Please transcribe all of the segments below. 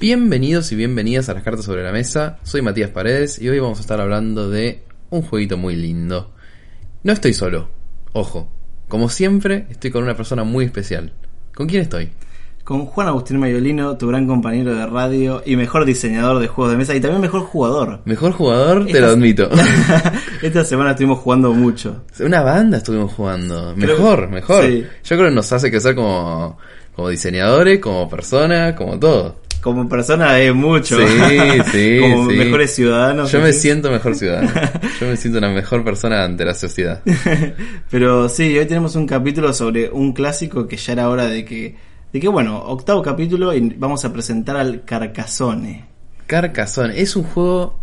Bienvenidos y bienvenidas a las cartas sobre la mesa. Soy Matías Paredes y hoy vamos a estar hablando de un jueguito muy lindo. No estoy solo, ojo. Como siempre, estoy con una persona muy especial. ¿Con quién estoy? Con Juan Agustín Mayolino, tu gran compañero de radio y mejor diseñador de juegos de mesa y también mejor jugador. Mejor jugador, te Esta- lo admito. Esta semana estuvimos jugando mucho. Una banda estuvimos jugando. Mejor, mejor. sí. Yo creo que nos hace crecer como, como diseñadores, como persona, como todo. Como persona es mucho. Sí, sí, Como sí. mejores ciudadanos. Yo me siento mejor ciudadano. Yo me siento una mejor persona ante la sociedad. Pero sí, hoy tenemos un capítulo sobre un clásico que ya era hora de que, de que bueno, octavo capítulo y vamos a presentar al Carcassonne. Carcassonne es un juego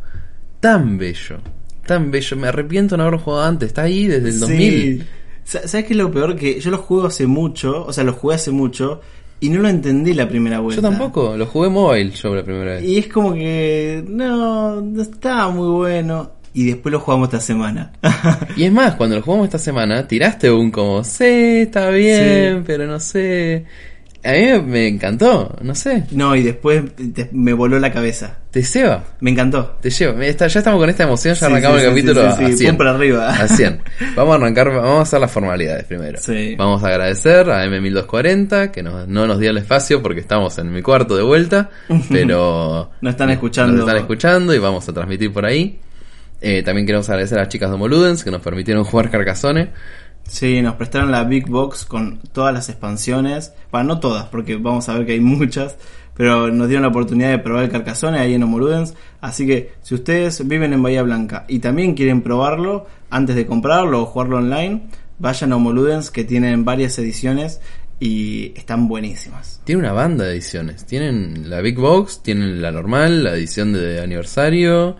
tan bello, tan bello. Me arrepiento de no haberlo jugado antes. Está ahí desde el 2000. Sí. Sa- ¿Sabes qué es lo peor? Que yo lo juego hace mucho, o sea, lo jugué hace mucho y no lo entendí la primera vuelta. Yo tampoco, lo jugué mobile yo la primera vez. Y es como que no, no está muy bueno. Y después lo jugamos esta semana. Y es más, cuando lo jugamos esta semana, tiraste un como, sí, está bien, Sí. pero no sé. A mí me- encantó, no sé. no, y después te- me voló la cabeza. Te ceba, Me encantó. te lleva. Está- ya estamos con esta emoción, ya Sí, arrancamos sí, el sí, capítulo sí, sí, a sí, 100. pum para arriba. A 100. Vamos a arrancar, vamos a hacer las formalidades primero. Sí. Vamos a agradecer a M1240 que nos- no nos dio el espacio porque estamos en mi cuarto de vuelta, pero Nos están escuchando. Nos están escuchando y vamos a transmitir por ahí. Eh, también queremos agradecer a las chicas de Moludens que nos permitieron jugar Carcassonne. Sí, nos prestaron la Big Box con todas las expansiones. Bueno, no todas, porque vamos a ver que hay muchas. Pero nos dieron la oportunidad de probar el Carcassonne ahí en Homoludens. Así que si ustedes viven en Bahía Blanca y también quieren probarlo antes de comprarlo o jugarlo online, vayan a Homoludens que tienen varias ediciones y están buenísimas. Tiene una banda de ediciones. Tienen la Big Box, tienen la normal, la edición de aniversario,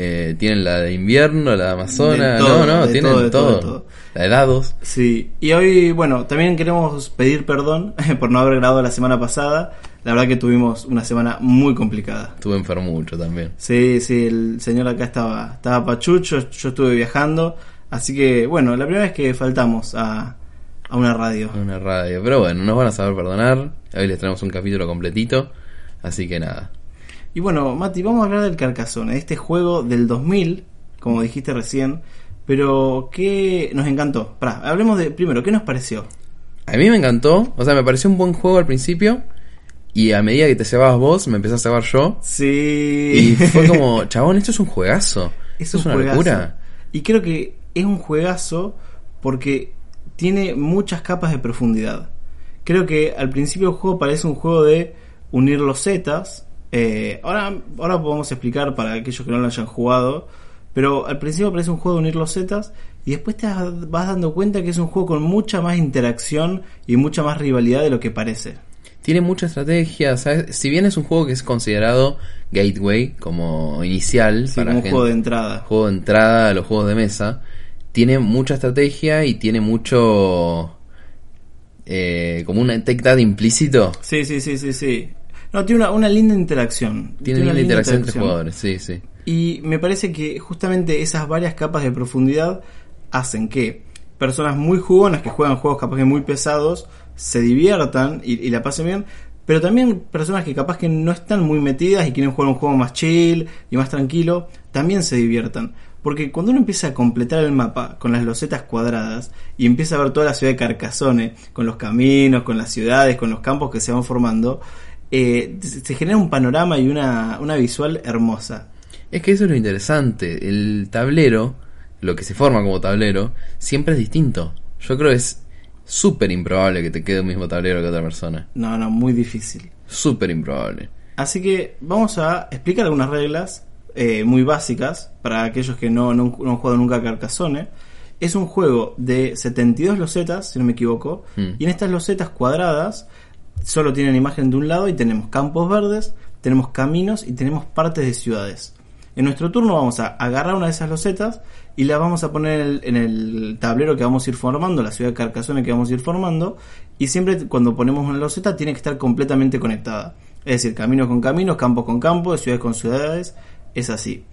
eh, tienen la de invierno, la de Amazona. De todo, no, no, tienen todo, de todo, todo, de todo. La de dados. Sí, y hoy, bueno, también queremos pedir perdón por no haber grabado la semana pasada. La verdad que tuvimos una semana muy complicada. Estuve enfermo mucho también. Sí, sí, el señor acá estaba, estaba pachucho, yo estuve viajando, así que bueno, la primera vez que faltamos a, a una radio. Una radio. Pero bueno, nos van a saber perdonar. Hoy les traemos un capítulo completito. Así que nada. Y bueno, Mati, vamos a hablar del Carcassonne, este juego del 2000, como dijiste recién, pero que nos encantó. Pará, hablemos de, primero, ¿qué nos pareció? A mí me encantó. O sea, me pareció un buen juego al principio. Y a medida que te cebabas vos, me empecé a cebar yo. Sí. Y fue como, chabón, esto es un juegazo. Es Esto un es una juegazo. locura. Y creo que es un juegazo porque tiene muchas capas de profundidad. Creo que al principio el juego parece un juego de unir los zetas. Eh, ahora, ahora podemos explicar para aquellos que no lo hayan jugado. Pero al principio parece un juego de unir los zetas. Y después te vas dando cuenta que es un juego con mucha más interacción y mucha más rivalidad de lo que parece. Tiene mucha estrategia. ¿sabes? Si bien es un juego que es considerado gateway, como inicial, Sí, para como gente- juego de entrada. juego de entrada a los juegos de mesa, tiene mucha estrategia y tiene mucho. eh, como un take that implícito. Sí, sí, sí, sí, sí. No, tiene una, una linda interacción. Tiene una linda interacción entre jugadores, sí, sí. Y me parece que justamente esas varias capas de profundidad hacen que personas muy jugonas que juegan juegos capaz que muy pesados se diviertan y, y la pasen bien, pero también personas que capaz que no están muy metidas y quieren jugar un juego más chill y más tranquilo, también se diviertan. Porque cuando uno empieza a completar el mapa con las losetas cuadradas y empieza a ver toda la ciudad de Carcassonne, con los caminos, con las ciudades, con los campos que se van formando, eh, se genera un panorama y una, una visual hermosa. Es que eso es lo interesante. El tablero, lo que se forma como tablero, siempre es distinto. Yo creo que es súper improbable que te quede el mismo tablero que otra persona. No, no, muy difícil. Súper improbable. Así que vamos a explicar algunas reglas eh, muy básicas para aquellos que no, no, no han jugado nunca a Carcassonne. Es un juego de 72 losetas, si no me equivoco, Mm. y en estas losetas cuadradas solo tienen imagen de un lado y tenemos campos verdes, tenemos caminos y tenemos partes de ciudades. En nuestro turno vamos a agarrar una de esas losetas y la vamos a poner en el, en el tablero que vamos a ir formando, la ciudad de Carcassonne que vamos a ir formando, y siempre cuando ponemos una loseta tiene que estar completamente conectada. Es decir, caminos con caminos, campos con campos, ciudades con ciudades, es así.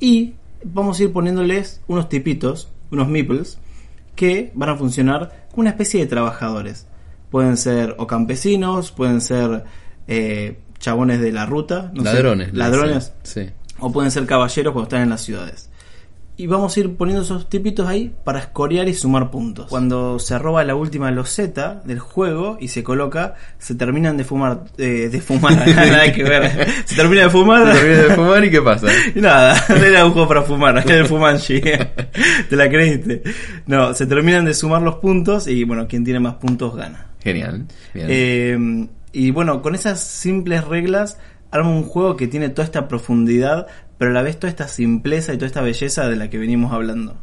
Y vamos a ir poniéndoles unos tipitos, unos meeples, que van a funcionar como una especie de trabajadores. Pueden ser o campesinos, pueden ser eh, chabones de la ruta, no sé, ladrones. le ladrones. Sí. o pueden ser caballeros cuando están en las ciudades. Y vamos a ir poniendo esos tipitos ahí para escorear y sumar puntos. Cuando se roba la última loseta del juego y se coloca, se terminan de fumar, eh, de fumar, nada que ver. Se termina de fumar. ¿Te terminas de fumar y qué pasa? Y nada, era un juego para fumar, era el Fumanchi. ¿Te la creíste? No, se terminan de sumar los puntos y bueno, quien tiene más puntos gana. Genial. Bien. Eh, y bueno, con esas simples reglas arma un juego que tiene toda esta profundidad, pero a la vez toda esta simpleza y toda esta belleza de la que venimos hablando.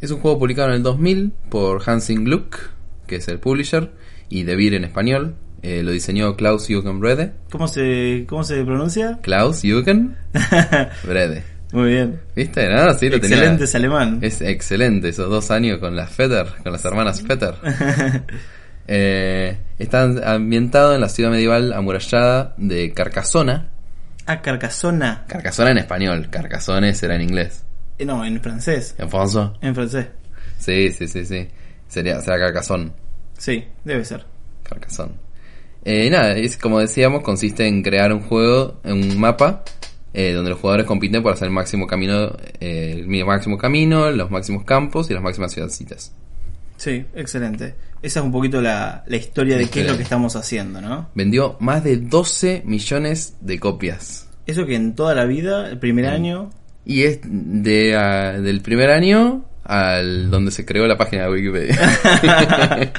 Es un juego publicado en el 2000 por Hansing Gluck, que es el publisher, y De Beer en español. Eh, lo diseñó Klaus Jürgen Brede. ¿Cómo se, cómo se pronuncia? Klaus Jürgen Brede. Muy bien. ¿Viste? Nada, sí, lo tenía. Excelente ese alemán. Es excelente, esos dos años con las Fetter, con las hermanas Fetter. Eh, está ambientado en la ciudad medieval amurallada de Carcassona. Ah, Carcassona. Carcassona en español, Carcassonne será en inglés. Eh, no, en francés. ¿En francés? En francés. Sí, sí, sí, sí. Sería, será Carcassonne. Sí, debe ser. Carcassonne. Eh, nada, es como decíamos, consiste en crear un juego, un mapa, eh, donde los jugadores compiten por hacer el máximo camino, eh, el máximo camino, los máximos campos y las máximas ciudadcitas. Sí, excelente. Esa es un poquito la, la historia de qué es lo que estamos haciendo, ¿no? Vendió más de 12 millones de copias. Eso que en toda la vida, el primer Mm. año, Y es de, ah, del primer año al donde se creó la página de Wikipedia.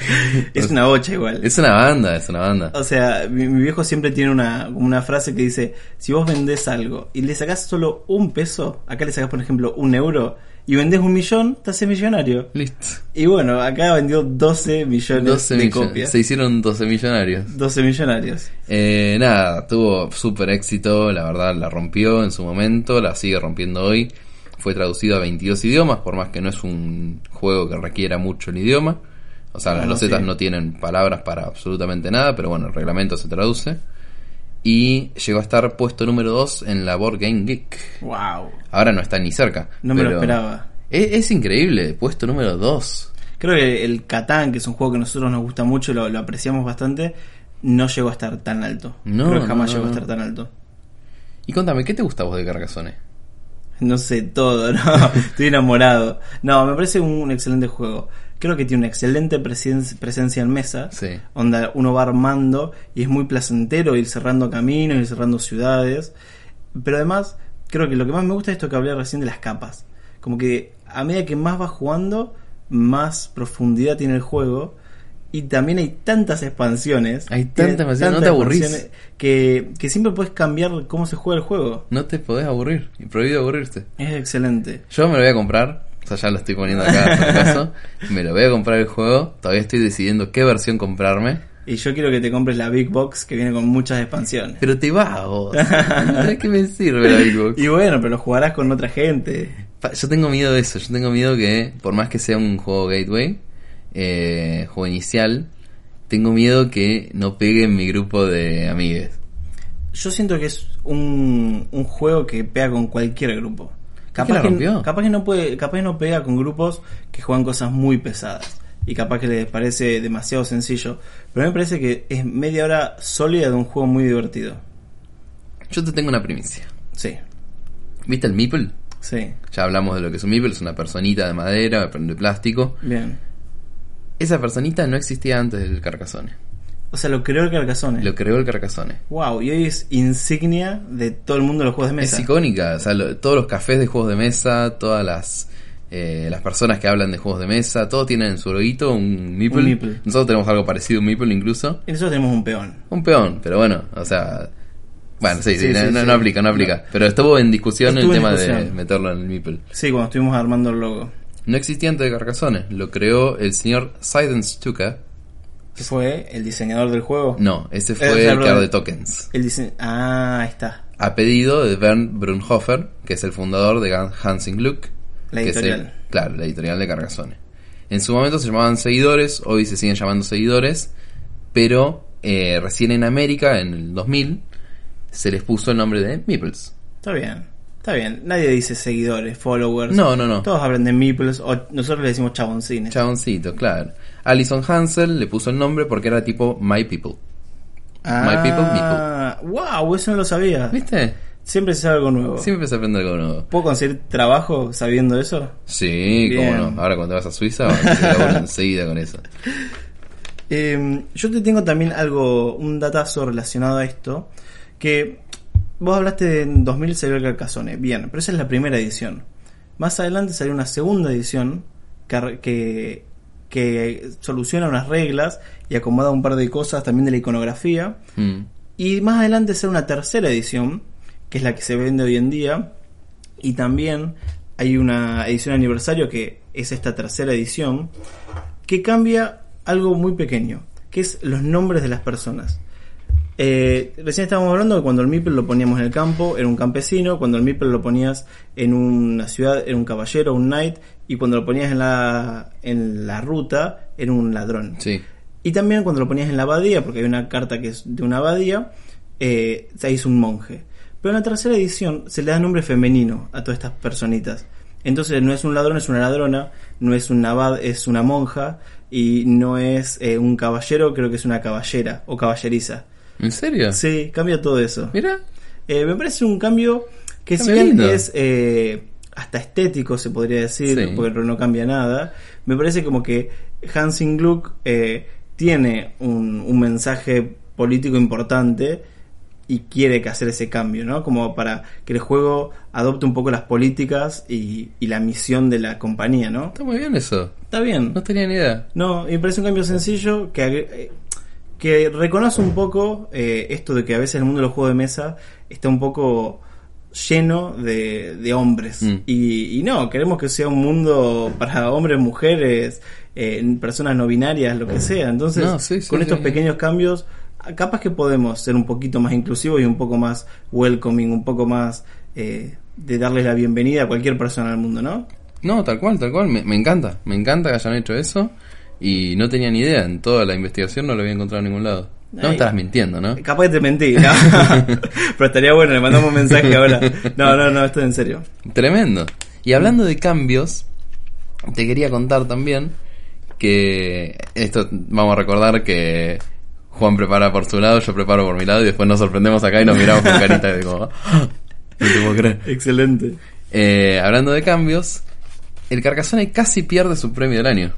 es una bocha igual. es una banda, es una banda. O sea, mi, mi viejo siempre tiene una, una frase que dice, si vos vendés algo y le sacás solo un peso, acá le sacás por ejemplo un euro, y vendés un millón, te haces millonario. Listo. Y bueno, acá vendió 12 millones 12 de millones. copias. Se hicieron 12 millonarios. 12 millonarios. Eh, nada, tuvo súper éxito, la verdad la rompió en su momento, la sigue rompiendo hoy. Fue traducido a 22 idiomas, por más que no es un juego que requiera mucho el idioma. O sea, No, las no, losetas sí. no tienen palabras para absolutamente nada, pero bueno, el reglamento se traduce. Y llegó a estar puesto número 2 en la Board Game Geek. Wow. Ahora no está ni cerca. No me lo esperaba. Es, es increíble, puesto número 2. Creo que el Catán, que es un juego que a nosotros nos gusta mucho, lo, lo apreciamos bastante, no llegó a estar tan alto. No, Creo que jamás no, llegó a estar tan alto. Y contame, ¿qué te gusta vos de Carcassonne? No sé todo, ¿no? Estoy enamorado. No, me parece un, un excelente juego. Creo que tiene una excelente presen- presencia en mesa. Sí. Donde uno va armando y es muy placentero ir cerrando caminos, ir cerrando ciudades. Pero además, creo que lo que más me gusta es esto que hablé recién de las capas. Como que a medida que más vas jugando, más profundidad tiene el juego. Y también hay tantas expansiones. Hay tantas expansiones, no te aburrís. Que, que siempre puedes cambiar cómo se juega el juego. No te podés aburrir, y prohibido aburrirte. Es excelente. Yo me lo voy a comprar, o sea, ya lo estoy poniendo acá por caso. Me lo voy a comprar el juego, todavía estoy decidiendo qué versión comprarme. Y yo quiero que te compres la Big Box que viene con muchas expansiones. Pero te va, vos. ¿De qué me sirve la Big Box? Y bueno, pero lo jugarás con otra gente. Yo tengo miedo de eso, yo tengo miedo que, por más que sea un juego gateway, eh, juego inicial, tengo miedo que no pegue en mi grupo de amigues. Yo siento que es un, un juego que pega con cualquier grupo. Que la rompió? capaz que no puede, capaz que no pega con grupos que juegan cosas muy pesadas. Y capaz que les parece demasiado sencillo. Pero a mí me parece que es media hora sólida de un juego muy divertido. Yo te tengo una primicia. Sí, ¿Viste el Meeple? sí, Ya hablamos de lo que es un Meeple, es una personita de madera, de plástico. bien. Esa personita no existía antes del Carcassonne. O sea, lo creó el Carcassonne. Lo creó el Carcassonne. Wow, y hoy es insignia de todo el mundo de los juegos de mesa. Es icónica, o sea, lo- todos los cafés de juegos de mesa, todas las eh, las personas que hablan de juegos de mesa, todos tienen en su loguito un meeple. Un meeple. Nosotros tenemos algo parecido a un meeple incluso. Y nosotros tenemos un peón. Un peón, pero bueno, o sea... Bueno, sí, sí, Sí, no, no- no aplica, no aplica. Pero estuvo en discusión Estuvo el en tema de meterlo en el meeple. Sí, cuando estuvimos armando el logo. No existía antes de Carcassonne, lo creó el señor Seiden Stuka, ¿Qué fue? ¿El diseñador del juego? No, ese Eh, fue sea, el perdón. creador de tokens. El dise- Ah, ahí está. A pedido de Bernd Brunhofer, que es el fundador de Hansing Gluck. La que es el- editorial. claro, la editorial de Carcassonne. En su momento se llamaban seguidores, hoy se siguen llamando seguidores, pero eh, recién en América, en el 2000, se les puso el nombre de Meeples. Está bien. Está bien. Nadie dice seguidores, followers. No, no, no. Todos hablan de meeples o nosotros le decimos chaboncines. Chaboncito, claro. Alison Hansel le puso el nombre porque era tipo My People. My people, ah, wow, eso no lo sabía. ¿Viste? Siempre se sabe algo nuevo. Siempre se aprende algo nuevo. ¿Puedo conseguir trabajo sabiendo eso? Sí, Bien. cómo no. Ahora cuando vas a Suiza, enseguida con eso. Eh, yo te tengo también algo, un datazo relacionado a esto, que vos hablaste de en 2000 salió el Carcassonne, bien, pero esa es la primera edición. Más adelante salió una segunda edición que, que, soluciona unas reglas y acomoda un par de cosas también de la iconografía. Mm. Y más adelante sale una tercera edición, que es la que se vende hoy en día. Y también hay una edición aniversario que es esta tercera edición, que cambia algo muy pequeño, que es los nombres de las personas. Eh, recién estábamos hablando de cuando el Meeple lo poníamos en el campo, era un campesino, cuando el Meeple lo ponías en una ciudad, era un caballero, un knight, y cuando lo ponías en la, en la ruta, era un ladrón. Sí. Y también cuando lo ponías en la abadía, porque hay una carta que es de una abadía, eh, se hizo un monje. Pero en la tercera edición se le da nombre femenino a todas estas personitas. Entonces no es un ladrón, es una ladrona, no es un abad, es una monja, y no es eh, un caballero, creo que es una caballera o caballeriza. ¿En serio? Sí, cambia todo eso. Mira. Eh, me parece un cambio que si bien lindo. es eh, hasta estético, se podría decir, Sí. porque no cambia nada, me parece como que Hansing Gluck eh, tiene un, un mensaje político importante y quiere que hacer ese cambio, ¿no? Como para que el juego adopte un poco las políticas y, y la misión de la compañía, ¿no? Está muy bien eso. Está bien. No tenía ni idea. No, y me parece un cambio sencillo que, que reconoce un poco eh, esto de que a veces el mundo de los juegos de mesa está un poco lleno de, de hombres. Mm. Y, y no, queremos que sea un mundo para hombres, mujeres, eh, personas no binarias, lo que sea. Entonces, No, sí, sí, con estos pequeños cambios, capaz que podemos ser un poquito más inclusivos y un poco más welcoming, un poco más eh, de darles la bienvenida a cualquier persona al mundo, ¿no? No, tal cual, tal cual. Me, me encanta. Me encanta que hayan hecho eso. Y no tenía ni idea. En toda la investigación no lo había encontrado en ningún lado. No me estarás mintiendo, ¿no? Capaz que te mentí, ¿no? pero estaría bueno, le mandamos un mensaje ahora. No, no, no, esto es en serio. Tremendo. Y hablando de cambios, te quería contar también que esto vamos a recordar que Juan prepara por su lado, yo preparo por mi lado y después nos sorprendemos acá y nos miramos con carita de como "Ah, no te puedo creer. Excelente. Eh, hablando de cambios, el Carcassonne casi pierde su premio del año.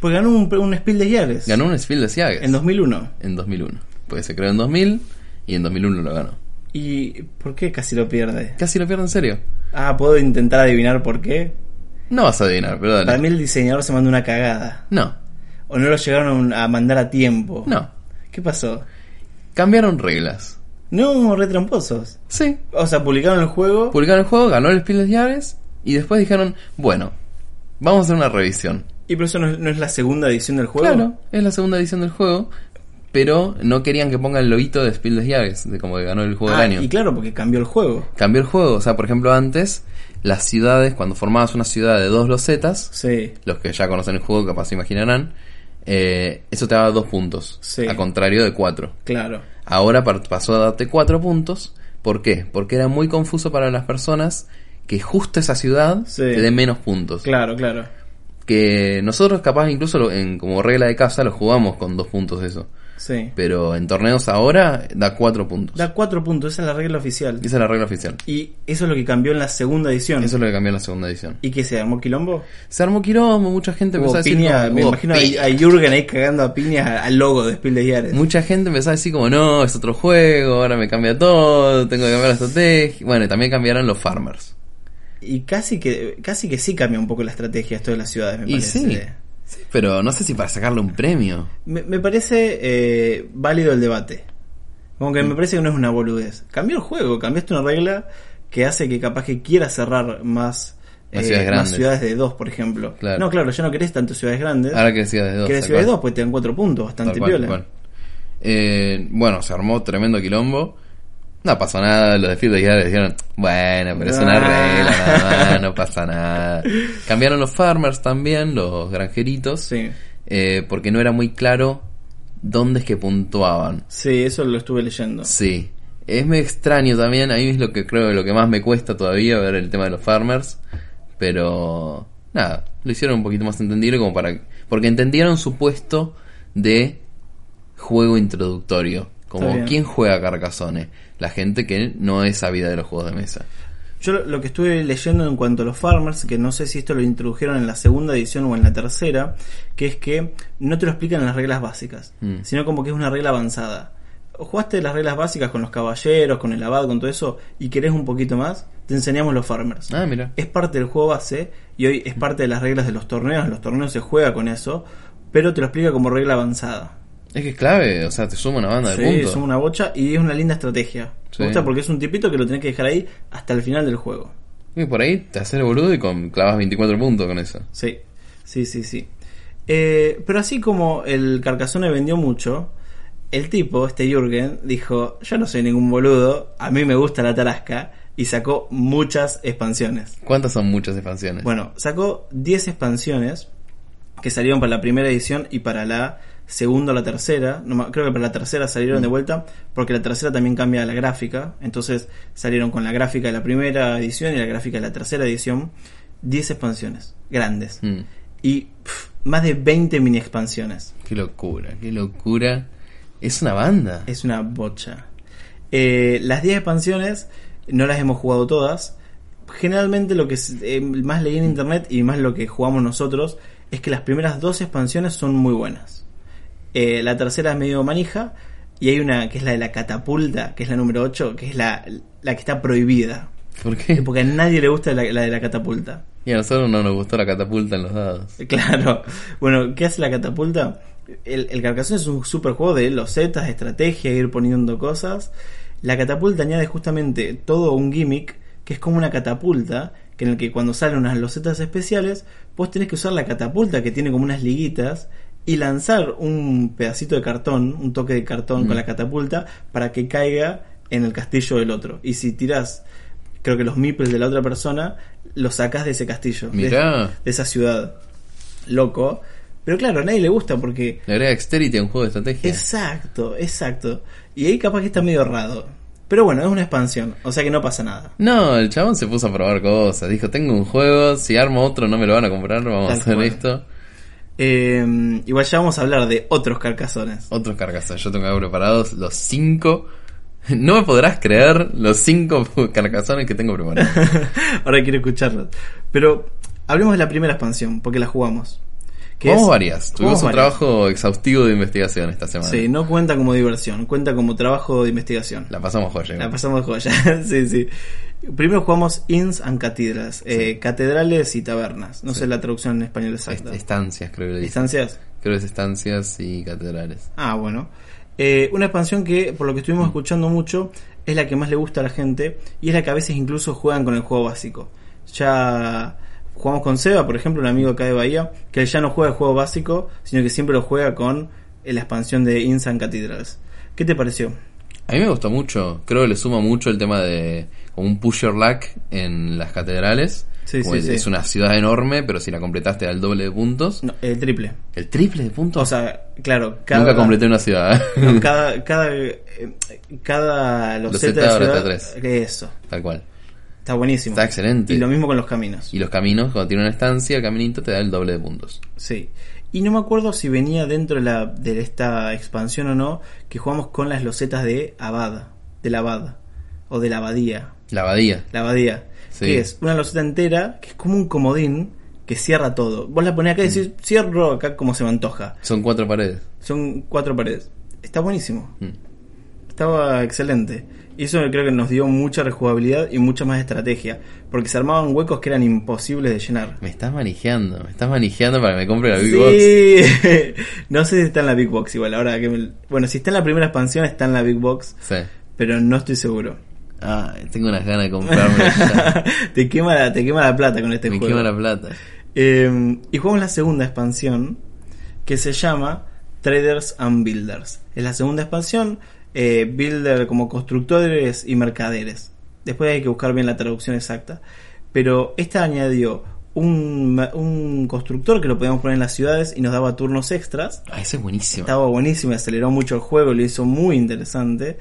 Pues ganó un, un Spiel de Jahres. Ganó un Spiel de Siages En 2001. en 2001. Pues se creó en 2000 y en 2001 lo ganó. ¿Y por qué casi lo pierde? Casi lo pierde en serio. Ah, puedo intentar adivinar por qué. No vas a adivinar, pero dale. Para mí el diseñador se mandó una cagada. No, O no lo llegaron a mandar a tiempo. no. ¿Qué pasó? Cambiaron reglas. No, re tramposos. Sí, O sea, publicaron el juego. publicaron el juego, ganó el Spiel des Jahres y después dijeron, bueno, vamos a hacer una revisión. Y pero eso no es, no es la segunda edición del juego. Claro, es la segunda edición del juego, pero no querían que ponga el loguito de Spiel des Jahres, de como que ganó el juego Ah, del año. y claro, porque cambió el juego. Cambió el juego, o sea, por ejemplo, antes las ciudades, cuando formabas una ciudad de dos losetas, Sí. los que ya conocen el juego capaz se imaginarán, eh, eso te daba dos puntos, Sí. a contrario de cuatro. Claro. Ahora pasó a darte cuatro puntos. ¿Por qué? Porque era muy confuso para las personas que justo esa ciudad Sí. te dé menos puntos. Claro, claro. Que nosotros capaz incluso lo- en, como regla de casa lo jugamos con dos puntos eso. Sí. Pero en torneos ahora da cuatro puntos. Da cuatro puntos, esa es la regla oficial. Esa es la regla oficial. Y eso es lo que cambió en la segunda edición. Eso es lo que cambió en la segunda edición. ¿Y qué se armó quilombo? Se armó quilombo, mucha gente empezó a decir piña, me "Hubo imagino a, piña". a Jürgen ahí cagando a piñas al logo de Spiel de Jahres. Mucha gente empezó a decir como no, es otro juego, ahora me cambia todo, tengo que cambiar la estrategia. Bueno, y también cambiaron los farmers. Y casi que casi que sí cambia un poco la estrategia esto de las ciudades, me Y parece. sí. Sí, pero no sé si para sacarle un premio. Me, me parece eh, válido el debate. Como que Mm. me parece que no es una boludez. Cambió el juego, cambiaste una regla que hace que capaz que quiera cerrar más eh, ciudades más ciudades de dos, por ejemplo. Claro. No, claro, ya no querés tanto ciudades grandes. Ahora que ciudades de dos. querés ciudades de dos, pues te dan cuatro puntos, bastante Tal cual, piola. tal cual. Eh, bueno, se armó tremendo quilombo. No pasó nada, los de Field Day dijeron, bueno, pero es una Ah. regla, nada más, no pasa nada. Cambiaron los farmers también, los granjeritos, Sí. eh, porque no era muy claro dónde es que puntuaban. Sí, eso lo estuve leyendo. Sí. Es muy extraño también, a mí es lo que creo lo que más me cuesta todavía ver el tema de los farmers, pero nada, lo hicieron un poquito más entendible como para porque entendieron su puesto de juego introductorio, como quién juega Carcassonne, la gente que no es sabida de los juegos de mesa. Yo lo, lo que estuve leyendo en cuanto a los farmers, que no sé si esto lo introdujeron en la segunda edición o en la tercera, que es que no te lo explican en las reglas básicas, Mm. sino como que es una regla avanzada. Jugaste las reglas básicas con los caballeros, con el abad, con todo eso, y querés un poquito más, te enseñamos los farmers. Ah, mira. Es parte del juego base y hoy es parte de las reglas de los torneos. En los torneos se juega con eso, pero te lo explica como regla avanzada. Es que es clave, o sea, te suma una banda de Sí, puntos. es una bocha y es una linda estrategia. Sí. Me gusta porque es un tipito que lo tenés que dejar ahí hasta el final del juego. Y por ahí te haces el boludo y con, clavas 24 puntos con eso. Sí, sí, sí, sí. Eh, pero así como el Carcassonne vendió mucho, el tipo, este Jürgen, dijo, yo no soy ningún boludo, a mí me gusta la tarasca, y sacó muchas expansiones. ¿Cuántas son muchas expansiones? Bueno, sacó 10 expansiones que salieron para la primera edición y para la segunda o la tercera. No, creo que para la tercera salieron de vuelta porque la tercera también cambia la gráfica. Entonces salieron con la gráfica de la primera edición y la gráfica de la tercera edición. 10 expansiones grandes. Mm, Y más de 20 mini expansiones. qué locura, qué locura. Es una banda. Es una bocha. Eh, las 10 expansiones no las hemos jugado todas. Generalmente lo que eh, más leí en internet y más lo que jugamos nosotros es que las primeras dos expansiones son muy buenas. Eh, la tercera es medio manija y hay una que es la de la catapulta, que es la número 8, que es la, la que está prohibida. ¿Por qué? Porque a nadie le gusta la, la de la catapulta. Y a nosotros no nos gustó la catapulta en los dados. Claro. Bueno, ¿qué hace la catapulta? El, el Carcassonne es un super juego de losetas, estrategia, ir poniendo cosas. La catapulta añade justamente todo un gimmick que es como una catapulta, que en el que cuando salen unas losetas especiales, vos tenés que usar la catapulta que tiene como unas liguitas y lanzar un pedacito de cartón, un toque de cartón Mm. con la catapulta para que caiga en el castillo del otro. Y si tirás, creo que los meeples de la otra persona, los sacás de ese castillo. de- Mirá. de esa ciudad. Loco. Pero claro, a nadie le gusta porque... Le agrega Dexterity a un juego de estrategia. Exacto, exacto. Y ahí capaz que está medio errado. Pero bueno, es una expansión, o sea que no pasa nada. No, el chabón se puso a probar cosas. Dijo, tengo un juego, si armo otro no me lo van a comprar, vamos Tal a hacer cual. esto. Eh, igual ya vamos a hablar de otros carcazones. Otros carcasas. Yo tengo preparados los cinco. No me podrás creer los cinco carcasones que tengo preparados. Ahora quiero escucharlos. Pero hablemos de la primera expansión, porque la jugamos. Es- varias. Tuvimos jugamos un varias. trabajo exhaustivo de investigación esta semana. Sí, no cuenta como diversión, cuenta como trabajo de investigación. La pasamos joya. La pasamos joya. sí, sí. Primero jugamos Inns and Cathedrals, eh, catedrales y tabernas. No sé la traducción en español exacta. estancias, creo que le. ¿Distancias? Creo que es estancias y catedrales. Ah, bueno. Eh, una expansión que, por lo que estuvimos escuchando mucho, es la que más le gusta a la gente y es la que a veces incluso juegan con el juego básico. Ya jugamos con Seba, por ejemplo, un amigo acá de Bahía, que ya no juega el juego básico, sino que siempre lo juega con eh, la expansión de Inns and Cathedrals. ¿Qué te pareció? A mí me gustó mucho. Creo que le suma mucho el tema de como un push your luck en las catedrales. Sí, sí, es, sí. es una ciudad enorme, pero si la completaste al doble de puntos. No, el triple. ¿El triple de puntos? O sea, claro, cada, Nunca completé una ciudad. no, cada, cada, eh, cada loseta de Loseta ahora ciudad-. Eso. Tal cual. Está buenísimo. Está excelente. Y lo mismo con los caminos. Y los caminos, cuando tiene una estancia, el caminito te da el doble de puntos. Sí. Y no me acuerdo si venía dentro de, la, de esta expansión o no, que jugamos con las losetas de Abad, de la Abad, o de la Abadía. La abadía. La Abadía. Sí. Que es una loseta entera, que es como un comodín que cierra todo. Vos la ponés acá y decís, cierro acá como se me antoja. Son cuatro paredes. Son cuatro paredes. Está buenísimo. Mm. Estaba excelente. Y eso creo que nos dio mucha rejugabilidad y mucha más estrategia. Porque se armaban huecos que eran imposibles de llenar. Me estás manejando. Me estás manejando para que me compre la Big Box. Sí. no sé si está en la Big Box igual. Ahora que me- Bueno, si está en la primera expansión está en la Big Box. Sí. Pero no estoy seguro. Ay, tengo unas ganas de comprarme. te, quema la, te quema la plata con este Me juego. quema la plata. Eh, y jugamos la segunda expansión que se llama Traders and Builders. Es la segunda expansión, eh, Builder como constructores y mercaderes. Después hay que buscar bien la traducción exacta. Pero esta añadió un, un constructor que lo podíamos poner en las ciudades y nos daba turnos extras. Ah, ese es buenísimo. Estaba buenísimo, y aceleró mucho el juego, lo hizo muy interesante.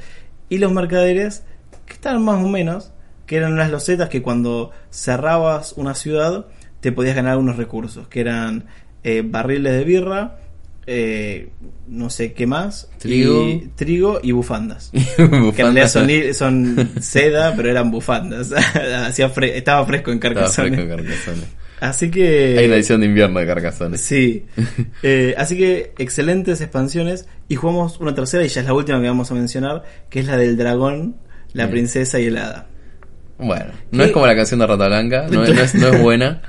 Y los mercaderes, que estaban más o menos, que eran unas losetas que cuando cerrabas una ciudad te podías ganar unos recursos, que eran eh, barriles de birra, eh, no sé qué más, Trigo. y, trigo y bufandas. Que en realidad son, son seda, pero eran bufandas. Hacía fre- estaba fresco en Estaba Carcassonne. fresco en Carcassonne. Así que... Hay una edición de invierno de Carcassonne. Sí. Eh, así que excelentes expansiones. Y jugamos una tercera y ya es la última que vamos a mencionar, que es la del dragón, la princesa y el hada. Bueno, no ¿Qué- es como la canción de Rata Blanca, no, no es, no es buena,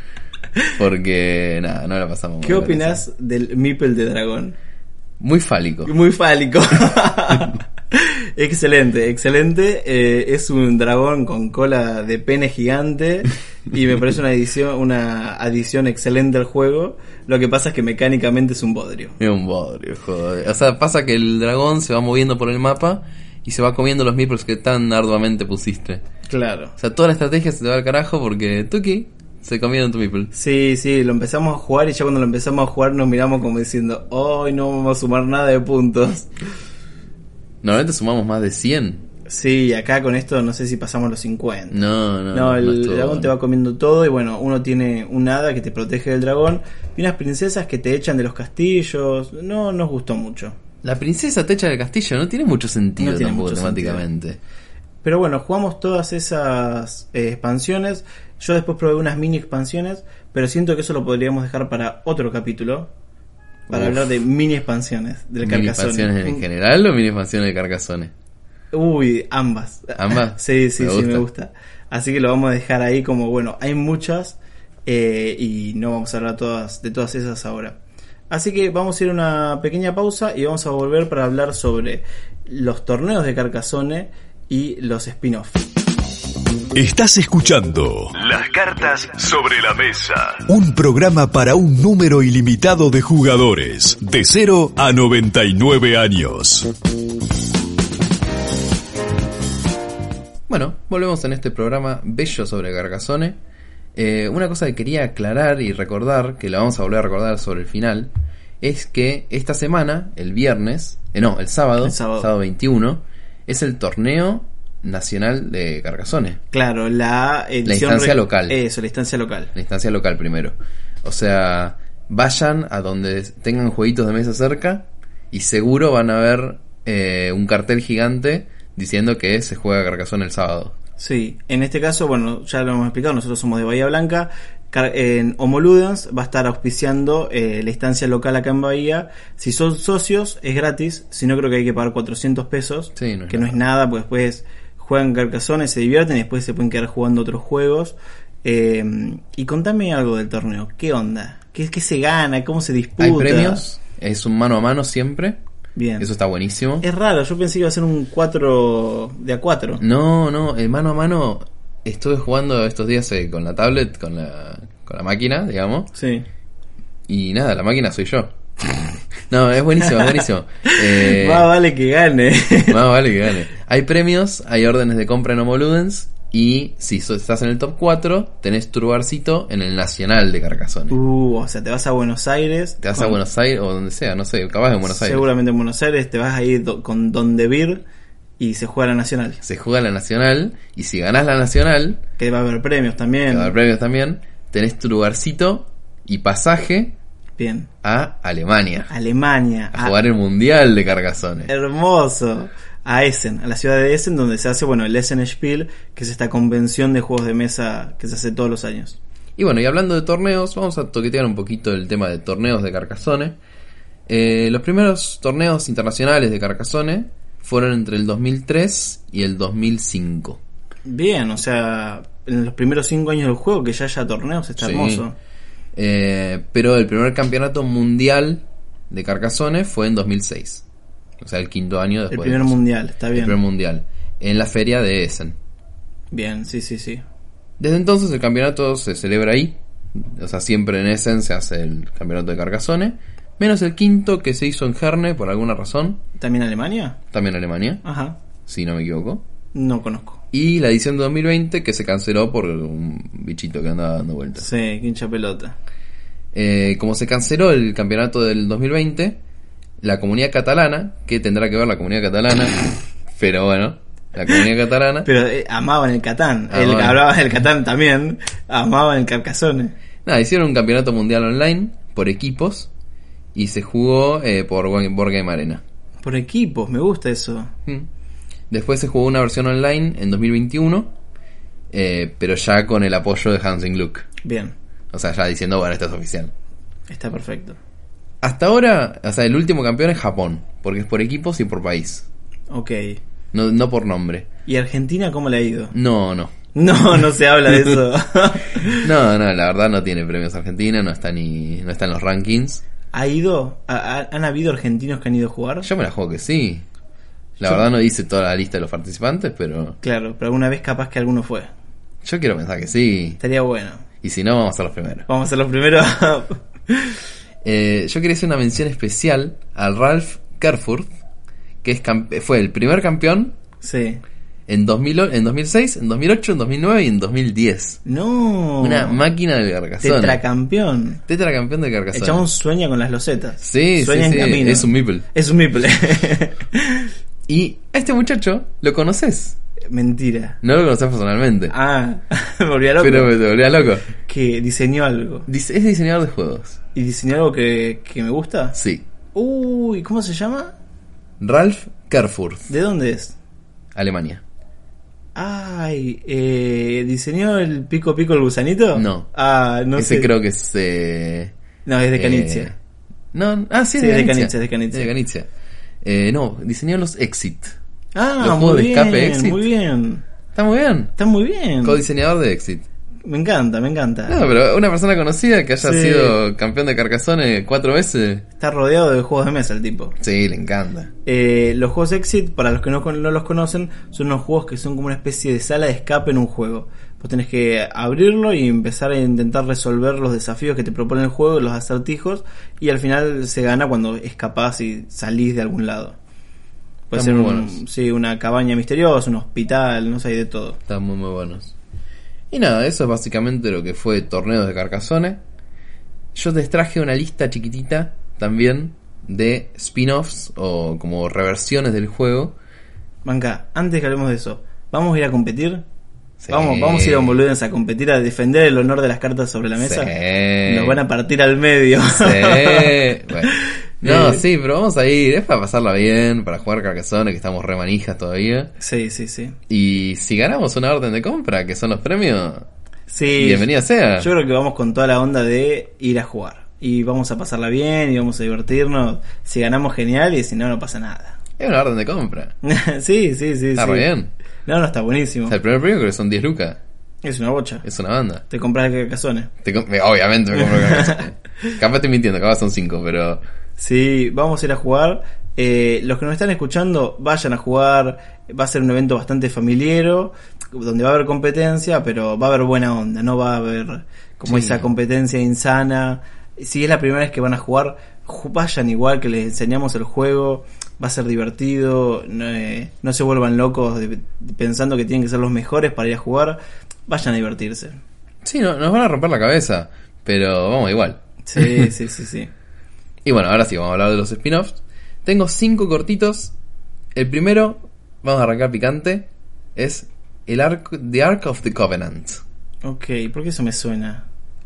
porque nada, no la pasamos muy ¿Qué bien. opinas del Meeple de dragón? Muy fálico. Muy fálico. excelente, excelente. Eh, es un dragón con cola de pene gigante y me parece una edición, una adición excelente al juego. Lo que pasa es que mecánicamente es un bodrio. Es un bodrio, joder. O sea, pasa que el dragón se va moviendo por el mapa y se va comiendo los meeples que tan arduamente pusiste. Claro. O sea, toda la estrategia se te va al carajo porque Tuki se comieron tu meeple. Sí, sí, lo empezamos a jugar y ya cuando lo empezamos a jugar nos miramos como diciendo, hoy no vamos a sumar nada de puntos. Normalmente sumamos más de 100. Sí, acá con esto no sé si pasamos los 50. No, no. No, el dragón bueno. te va comiendo todo y bueno, uno tiene un hada que te protege del dragón y unas princesas que te echan de los castillos. No nos gustó mucho. La princesa te echa del castillo no tiene mucho sentido No tiene tampoco mucho temáticamente. Pero bueno, jugamos todas esas eh, expansiones. Yo después probé unas mini expansiones, pero siento que eso lo podríamos dejar para otro capítulo. Para Uf. hablar de mini expansiones del ¿Mini Carcassonne. expansiones en general o mini expansiones de Carcassonne? Uy, ambas. ¿Ambas? sí, sí, Me sí, gusta. me gusta. Así que lo vamos a dejar ahí como, bueno, hay muchas eh, y no vamos a hablar todas, de todas esas ahora. Así que vamos a ir a una pequeña pausa y vamos a volver para hablar sobre los torneos de Carcassonne y los spin-off. Estás escuchando Las cartas sobre la mesa. un programa para un número ilimitado de jugadores, de 0 a 99 años. Bueno, volvemos en este programa bello sobre Carcassonne. Eh, una cosa que quería aclarar y recordar, que la vamos a volver a recordar sobre el final, es que esta semana, el viernes, eh, no, el sábado, El sábado. 21, es el torneo nacional de Carcassonne. Claro, la instancia local. Eso, la instancia local. La instancia local primero. O sea, vayan a donde tengan jueguitos de mesa cerca y seguro van a ver eh, un cartel gigante diciendo que se juega Carcassonne el sábado. Sí, en este caso, bueno, ya lo hemos explicado, nosotros somos de Bahía Blanca. En Homoludens va a estar auspiciando eh, la instancia local acá en Bahía. Si son socios, es gratis. Si no, creo que hay que pagar 400 pesos. Sí, no es que no es nada, pues después juegan Carcassonne, se divierten y después se pueden quedar jugando otros juegos. Eh, y contame algo del torneo. ¿Qué onda? ¿Qué, qué se gana? ¿Cómo se disputa? Hay premios, es un mano a mano siempre. Bien. Eso está buenísimo. Es raro, yo pensé que iba a ser un 4 de a 4. No, no, el mano a mano estuve jugando estos días eh, con la tablet, con la, con la máquina, digamos. Sí. Y nada, la máquina soy yo. no, es buenísimo, es buenísimo. Eh, Más vale que gane. Más vale que gane. Hay premios, hay órdenes de compra en Homoludens. Y si so- estás en el top 4, tenés tu lugarcito en el Nacional de Carcassonne. Uh, o sea, te vas a Buenos Aires. Te vas a Buenos Aires o donde sea, no sé, capaz en Buenos Aires. Seguramente en Buenos Aires, te vas a ir do- con Don Devir y se juega la Nacional. Se juega la Nacional. Y si ganás la Nacional, Que va a haber premios también. que va a haber premios también, tenés tu lugarcito y pasaje Bien. a Alemania. Alemania. A jugar el Mundial de Carcassonne. Hermoso. A Essen, a la ciudad de Essen, donde se hace, bueno, el Essen Spiel, que es esta convención de juegos de mesa que se hace todos los años. Y bueno, y hablando de torneos, vamos a toquetear un poquito el tema de torneos de Carcassonne. Eh, los primeros torneos internacionales de Carcassonne fueron entre el 2003 y el 2005. Bien, o sea, en los primeros cinco años del juego que ya haya torneos, está Sí. hermoso. Eh, pero el primer campeonato mundial de Carcassonne fue en 2006. O sea, el quinto año El después. primer de eso. mundial, está El bien. primer mundial. En la feria de Essen. Bien, sí, sí, sí. Desde entonces el campeonato se celebra ahí. O sea, siempre en Essen se hace el campeonato de Carcassonne. Menos el quinto que se hizo en Herne por alguna razón. ¿También Alemania? También Alemania, Ajá. si no me equivoco. No conozco. Y la edición de 2020 que se canceló por un bichito que andaba dando vueltas. Sí, hincha pelota. Eh, como se canceló el campeonato del 2020, la comunidad catalana, que tendrá que ver la comunidad catalana, pero bueno, la comunidad catalana, Pero eh, amaban el Catán. Ah, el que hablaba del Catán también. Amaban el Carcassonne. nada, hicieron un campeonato mundial online por equipos y se jugó eh, por Board Game Arena. Por equipos, me gusta eso. Mm. Después se jugó una versión online en 2021, eh, pero ya con el apoyo de Hansing Luke. Bien, O sea, ya diciendo, bueno, esto es oficial. está perfecto. Hasta ahora, o sea, el último campeón es Japón, porque es por equipos y por país, Ok. no, no por nombre. ¿Y Argentina cómo le ha ido? No, no. No, no se habla de eso. No, no, la verdad no tiene premios Argentina, no está ni no está en los rankings. ¿Ha ido? ¿Ha- ha- ¿Han habido argentinos que han ido a jugar? Yo me la juego que sí. La Yo- verdad no hice toda la lista de los participantes, pero Claro, pero alguna vez capaz que alguno fue. yo quiero pensar que sí. Estaría bueno. Y si no, vamos a ser los primeros. Vamos a ser los primeros. Eh, yo quería hacer una mención especial al Ralph Kerfurt, que es fue el primer campeón sí. En, 2000, o- en 2006, en 2008, en 2009 y en 2010. No. Una máquina del Carcassonne. Tetracampeón. Tetracampeón del El Carcassonne. chabón sueña con las losetas. Sí, sueña sí, en sí, camino. es un meeple. Es un meeple. Y a este muchacho lo conoces. Mentira. No lo conoces personalmente. Ah, me volvía loco. pero me volvía loco. Que diseñó algo. Dice- Es diseñador de juegos. ¿Y diseñó algo que, que me gusta? Sí. Uy, ¿cómo se llama? Ralph Kerfurt, ¿De dónde es? Alemania. Ay, eh, ¿diseñó el pico pico el gusanito? No. Ah, no Ese sé. creo que es. eh, No, es de eh, Canitzia. no, ah, sí, es de es de de. Es. Eh, no, diseñó los Exit. ah, los muy juegos de bien, escape Exit. muy bien. Está muy bien. Está muy bien. Co-diseñador de Exit. Me encanta, me encanta. No, pero una persona conocida que haya Sí. sido campeón de Carcassonne cuatro veces. Está rodeado de juegos de mesa el tipo. Sí, le encanta. Eh, los juegos Exit, para los que no, no los conocen, son unos juegos que son como una especie de sala de escape en un juego. Vos tenés que abrirlo y empezar a intentar resolver los desafíos que te propone el juego, los acertijos, y al final se gana cuando escapás y salís de algún lado. Puede Están ser muy un- sí, una cabaña misteriosa, un hospital, no sé, hay de todo. Están muy muy buenos. Y nada, eso es básicamente lo que fue Torneos de Carcassonne. Yo les traje una lista chiquitita también de spin-offs o como reversiones del juego. Manca, antes que hablemos de eso, ¿vamos a ir a competir? Sí. Vamos, vamos a ir a un Boludens a competir, a defender el honor de las cartas sobre la mesa. Sí. Nos van a partir al medio. Sí. Bueno. No, Eh. sí, pero vamos a ir. Es para pasarla bien, para jugar Carcassonne, que estamos re manijas todavía. Sí, sí, sí. Y si ganamos una orden de compra, que son los premios, Sí. bienvenida sea. Yo creo que vamos con toda la onda de ir a jugar. Y vamos a pasarla bien y vamos a divertirnos. Si ganamos, genial. Y si no, no pasa nada. Es una orden de compra. sí, sí, sí. Está sí. re bien. No, no, está buenísimo. O sea, el primer premio creo que son 10 lucas. Es una bocha. Es una banda. Te compras el Carcassonne. Te com- obviamente me compro Carcassonne. Capaz estoy mintiendo, capaz son 5, pero... Sí, vamos a ir a jugar. Eh, los que nos están escuchando, vayan a jugar. Va a ser un evento bastante familiero, donde va a haber competencia, pero va a haber buena onda. No va a haber como Sí. esa competencia insana. Si es la primera vez que van a jugar, ju- vayan igual que les enseñamos el juego. Va a ser divertido. No, eh, no se vuelvan locos de- de- pensando que tienen que ser los mejores para ir a jugar. Vayan a divertirse. Sí, no- nos van a romper la cabeza, pero vamos igual. Sí, sí, sí, sí. Y bueno, ahora sí, vamos a hablar de los spin-offs. Tengo 5 cortitos. El primero, vamos a arrancar picante, es el Ark, The Ark of the Covenant. Ok, ¿por qué eso me suena?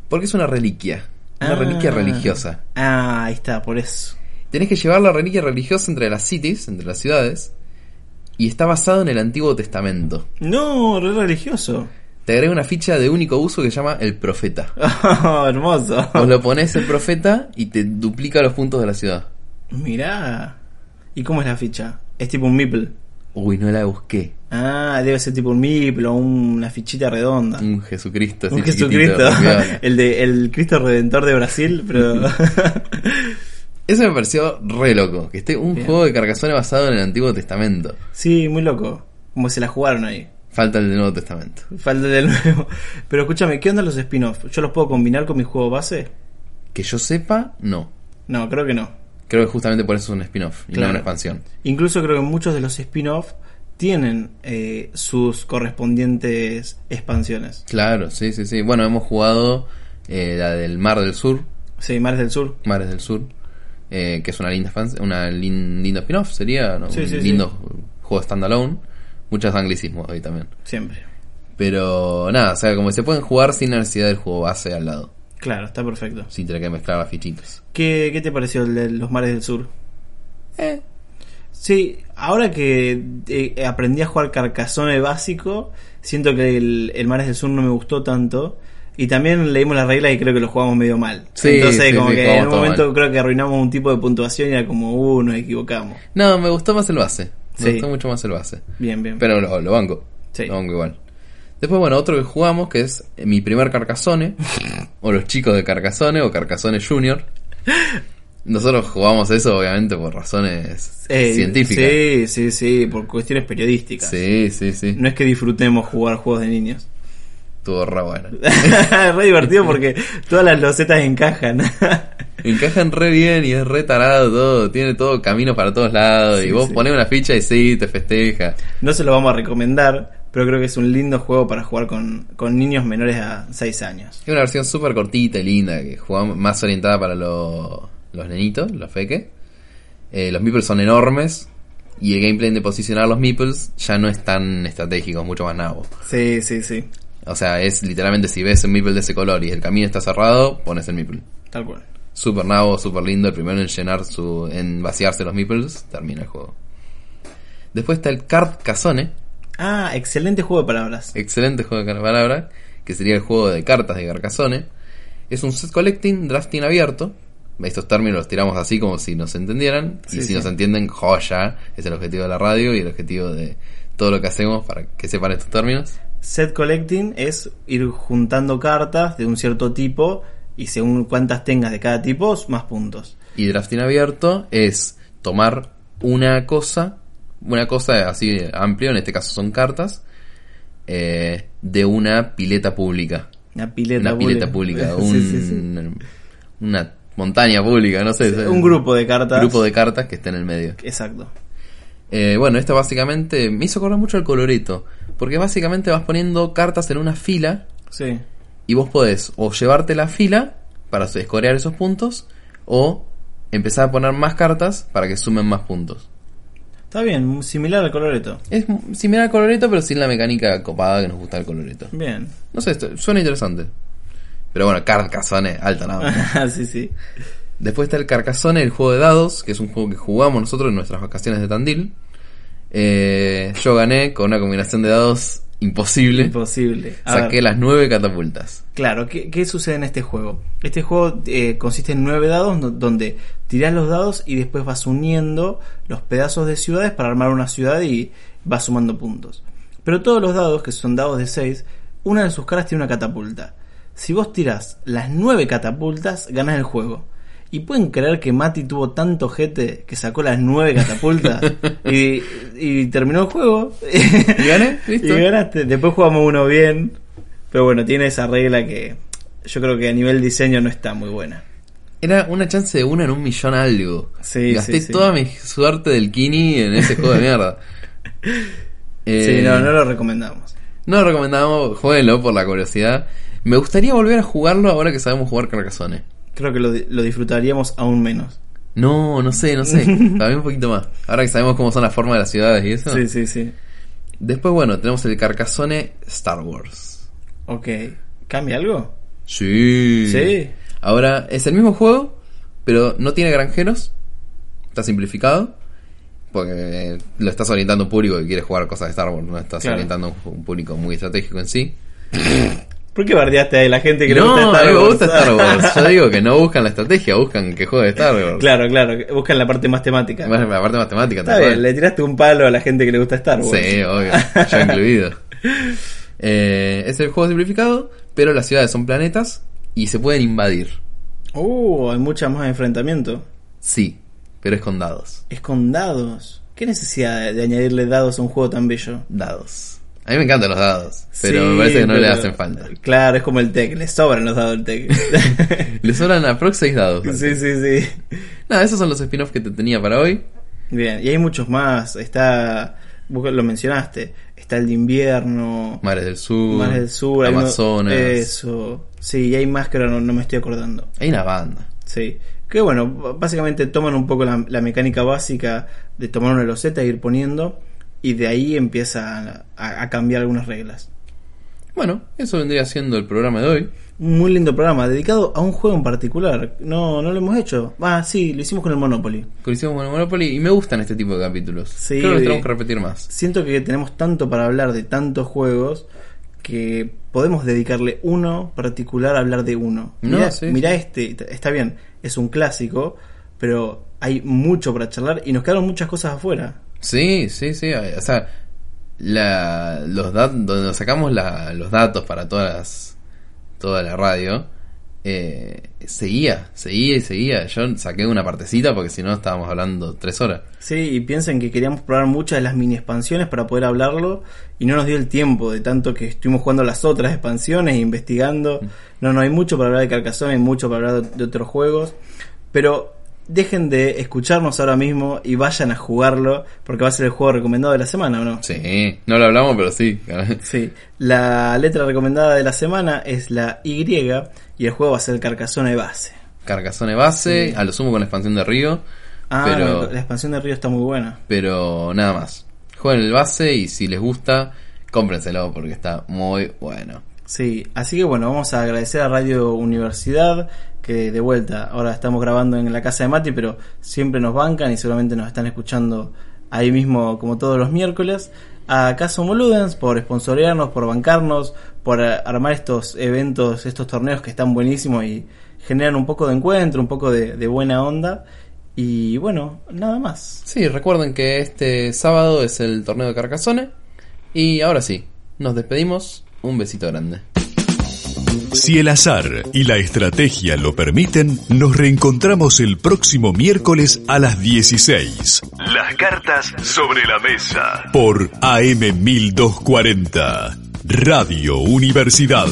Porque es una reliquia. Una Ah. reliquia religiosa. Ah, ahí está, por eso. Tenés que llevar la reliquia religiosa entre las cities, entre las ciudades. Y está basado en el Antiguo Testamento. No, re religioso. Te agrega una ficha de único uso que se llama el profeta. Oh, hermoso. Vos lo pones el profeta y te duplica los puntos de la ciudad. Mirá. ¿Y cómo es la ficha? Es tipo un meeple. Uy, no la busqué. Ah, debe ser tipo un meeple o una fichita redonda. Un Jesucristo. un Jesucristo. el de el Cristo Redentor de Brasil, pero. Eso me pareció re loco. Que esté un Bien. juego de Carcassonne basado en el Antiguo Testamento. sí, muy loco. Como se la jugaron ahí. Falta el de Nuevo Testamento. Falta del nuevo. Pero escúchame, ¿qué onda los spin-off? ¿Yo los puedo combinar con mi juego base? Que yo sepa, no. No, creo que no. Creo que justamente por eso es un spin-off y no una expansión. Incluso creo que muchos de los spin-off tienen eh, sus correspondientes expansiones. Claro, sí, sí, sí. Bueno, hemos jugado eh, la del Mar del Sur, Sí, Mares del Sur. Mares del Sur, eh, que es una linda expansión, una lin- lindo spin-off, sería, ¿no? Sí, un sí, sí. lindo juego standalone. Muchos anglicismos hoy también. Siempre. Pero nada, o sea, como que se pueden jugar sin la necesidad del juego base al lado, Claro, está perfecto. sin tener que mezclar las fichitas. ¿Qué, qué te pareció el de los Mares del Sur? Eh, Sí, ahora que eh, aprendí a jugar Carcassonne básico, siento que el, el Mares del Sur no me gustó tanto. Y también leímos las reglas y creo que lo jugamos medio mal. Sí, Entonces, sí, como sí, que en un momento mal. creo que arruinamos un tipo de puntuación y era como, uh, nos equivocamos. no, me gustó más el base. Me Sí. gustó mucho más el base. Bien, bien. Pero lo, lo banco. Sí. Lo banco igual. Después, bueno, otro que jugamos que es mi primer Carcassonne. o los chicos de Carcassonne o Carcassonne Junior. Nosotros jugamos eso, obviamente, por razones Eh, científicas. Sí, sí, sí, por cuestiones periodísticas. Sí, sí, sí. No es que disfrutemos jugar juegos de niños. Estuvo re bueno. re divertido porque todas las losetas encajan. Encajan re bien y es re tarado todo. Tiene todo camino para todos lados. Sí, y vos sí. ponés una ficha y sí, te festeja. no se lo vamos a recomendar, pero creo que es un lindo juego para jugar con, con niños menores a 6 años. Es una versión súper cortita y linda, que jugamos más orientada para lo- los nenitos, los feque. Eh, los meeples son enormes y el gameplay de posicionar los meeples ya no es tan estratégico, es mucho más nabo. Sí, sí, sí, O sea, es literalmente si ves un meeple de ese color y el camino está cerrado, pones el meeple. tal cual. Super nabo, super lindo, el primero en llenar su, en vaciarse los meeples, termina el juego. Después está el Carcassonne, Ah, excelente juego de palabras. excelente juego de palabra, que sería el juego de cartas de Carcassonne. Es un set collecting, drafting abierto. Estos términos los tiramos así como si nos entendieran. Sí, y si sí. nos entienden, joya. Es el objetivo de la radio y el objetivo de todo lo que hacemos para que sepan estos términos. Set collecting es ir juntando cartas de un cierto tipo y según cuántas tengas de cada tipo, más puntos. Y drafting abierto es tomar una cosa, una cosa así amplio, en este caso son cartas, eh, de una pileta pública. Una pileta una pileta pública, un- Sí, sí, sí. una montaña pública, no sé. Un grupo de cartas. grupo de cartas que está en el medio. Exacto. Eh, bueno, esto básicamente me hizo acordar mucho al coloreto, porque básicamente vas poniendo cartas en una fila Sí. y vos podés o llevarte la fila para escorear esos puntos o empezar a poner más cartas para que sumen más puntos. Está bien, similar al coloreto. Es similar al coloreto, pero sin la mecánica copada que nos gusta el coloreto. Bien. No sé, esto suena interesante. Pero bueno, Carcassonne, alta nada. sí, sí. Después está el Carcassonne, el juego de dados, que es un juego que jugamos nosotros en nuestras vacaciones de Tandil. Eh, yo gané con una combinación de dados imposible. Imposible. A Saqué ver, las nueve catapultas. Claro, ¿qué, qué sucede en este juego? Este juego eh, consiste en nueve dados no- donde tirás los dados y después vas uniendo los pedazos de ciudades para armar una ciudad y vas sumando puntos. Pero todos los dados, que son dados de 6, una de sus caras tiene una catapulta. Si vos tirás las nueve catapultas, ganás el juego. ¿Y pueden creer que Mati tuvo tanto jete que sacó las nueve catapultas y, y terminó el juego? ¿Y gané? ¿Listo? Y ganaste. Después jugamos uno bien. Pero bueno, tiene esa regla que yo creo que a nivel diseño no está muy buena. Era una chance de una en un millón algo. Sí, Gasté sí, sí. toda mi suerte del Kini en ese juego de mierda. Eh, Sí, no, no lo recomendamos. No lo recomendamos, jueguenlo por la curiosidad. Me gustaría volver a jugarlo ahora que sabemos jugar Carcassonne. Creo que lo, lo disfrutaríamos aún menos. No, no sé, no sé. También un poquito más. Ahora que sabemos cómo son las formas de las ciudades y eso. Sí, sí, sí. Después, bueno, tenemos el Carcassonne Star Wars. Ok. ¿Cambia algo? Sí. Sí. Ahora, es el mismo juego, pero no tiene granjeros. Está simplificado. Porque lo estás orientando a un público que quiere jugar cosas de Star Wars. No estás Claro. orientando a un público muy estratégico en sí. ¿Por qué bardeaste a la gente que le no, gusta Star a mí me Wars? gusta Star Wars. Yo digo que no buscan la estrategia, buscan que juegue Star Wars. claro, claro. Buscan la parte más temática. Más la parte matemática Está tal bien, le tiraste un palo a la gente que le gusta Star Wars. Sí, obvio, yo incluido. Eh, es el juego simplificado, pero las ciudades son planetas y se pueden invadir. Uh, hay mucha más enfrentamiento. Sí, pero es con dados. Es con dados. ¿Qué necesidad de añadirle dados a un juego tan bello? Dados. A mí me encantan los dados, pero Sí, me parece que no le hacen falta. Claro, es como el tech, le sobran los dados del tech. Le sobran aprox 6 dados. sí, sí, sí. Nada, esos son los spin-offs que te tenía para hoy. Bien, y hay muchos más. Está, vos lo mencionaste, está el de invierno, Mares del Sur, Mares del Sur, uno- Amazonas. eso. Sí, y hay más que ahora no, no me estoy acordando. Hay una banda. Sí. Que bueno, básicamente toman un poco la, la mecánica básica de tomar una loseta e ir poniendo, y de ahí empieza a, a cambiar algunas reglas. Bueno, eso vendría siendo el programa de hoy. Un muy lindo programa, dedicado a un juego en particular. No, no lo hemos hecho. Ah, sí, lo hicimos con el Monopoly. Lo hicimos con el Monopoly y me gustan este tipo de capítulos. Sí, Creo que tenemos que repetir más. Siento que tenemos tanto para hablar de tantos juegos que podemos dedicarle uno particular a hablar de uno. No, Mirá, sí, mirá este, está bien, es un clásico, pero hay mucho para charlar y nos quedaron muchas cosas afuera. Sí, sí, sí. O sea, la, los datos, donde nos sacamos la- los datos para todas las- toda la radio, eh, seguía, seguía y seguía. Yo saqué una partecita porque si no estábamos hablando tres horas. Sí, y piensen que queríamos probar muchas de las mini expansiones para poder hablarlo y no nos dio el tiempo de tanto que estuvimos jugando las otras expansiones e investigando. No, no hay mucho para hablar de Carcassonne, hay mucho para hablar de, de otros juegos, pero dejen de escucharnos ahora mismo y vayan a jugarlo porque va a ser el juego recomendado de la semana, ¿o no? Sí, no lo hablamos, pero sí. Sí, la letra recomendada de la semana es la Y y el juego va a ser el Carcassonne base. Carcassonne base, Sí. a lo sumo con la expansión de Río. Ah, pero, la expansión de Río está muy buena. pero nada más. Jueguen el base y si les gusta, cómprenselo porque está muy bueno. Sí, así que bueno, vamos a agradecer a Radio Universidad, que de vuelta, ahora estamos grabando en la casa de Mati, pero siempre nos bancan y seguramente nos están escuchando ahí mismo como todos los miércoles. A Caso Moludens por sponsorearnos, por bancarnos, por eh, armar estos eventos, estos torneos que están buenísimos y generan un poco de encuentro, un poco de, buena onda. Y bueno, nada más. Sí, recuerden que este sábado es el torneo de Carcassonne. Y ahora sí, nos despedimos. Un besito grande. Si el azar y la estrategia lo permiten, nos reencontramos el próximo miércoles a las 16 Las cartas sobre la mesa. por AM 1240, Radio Universidad.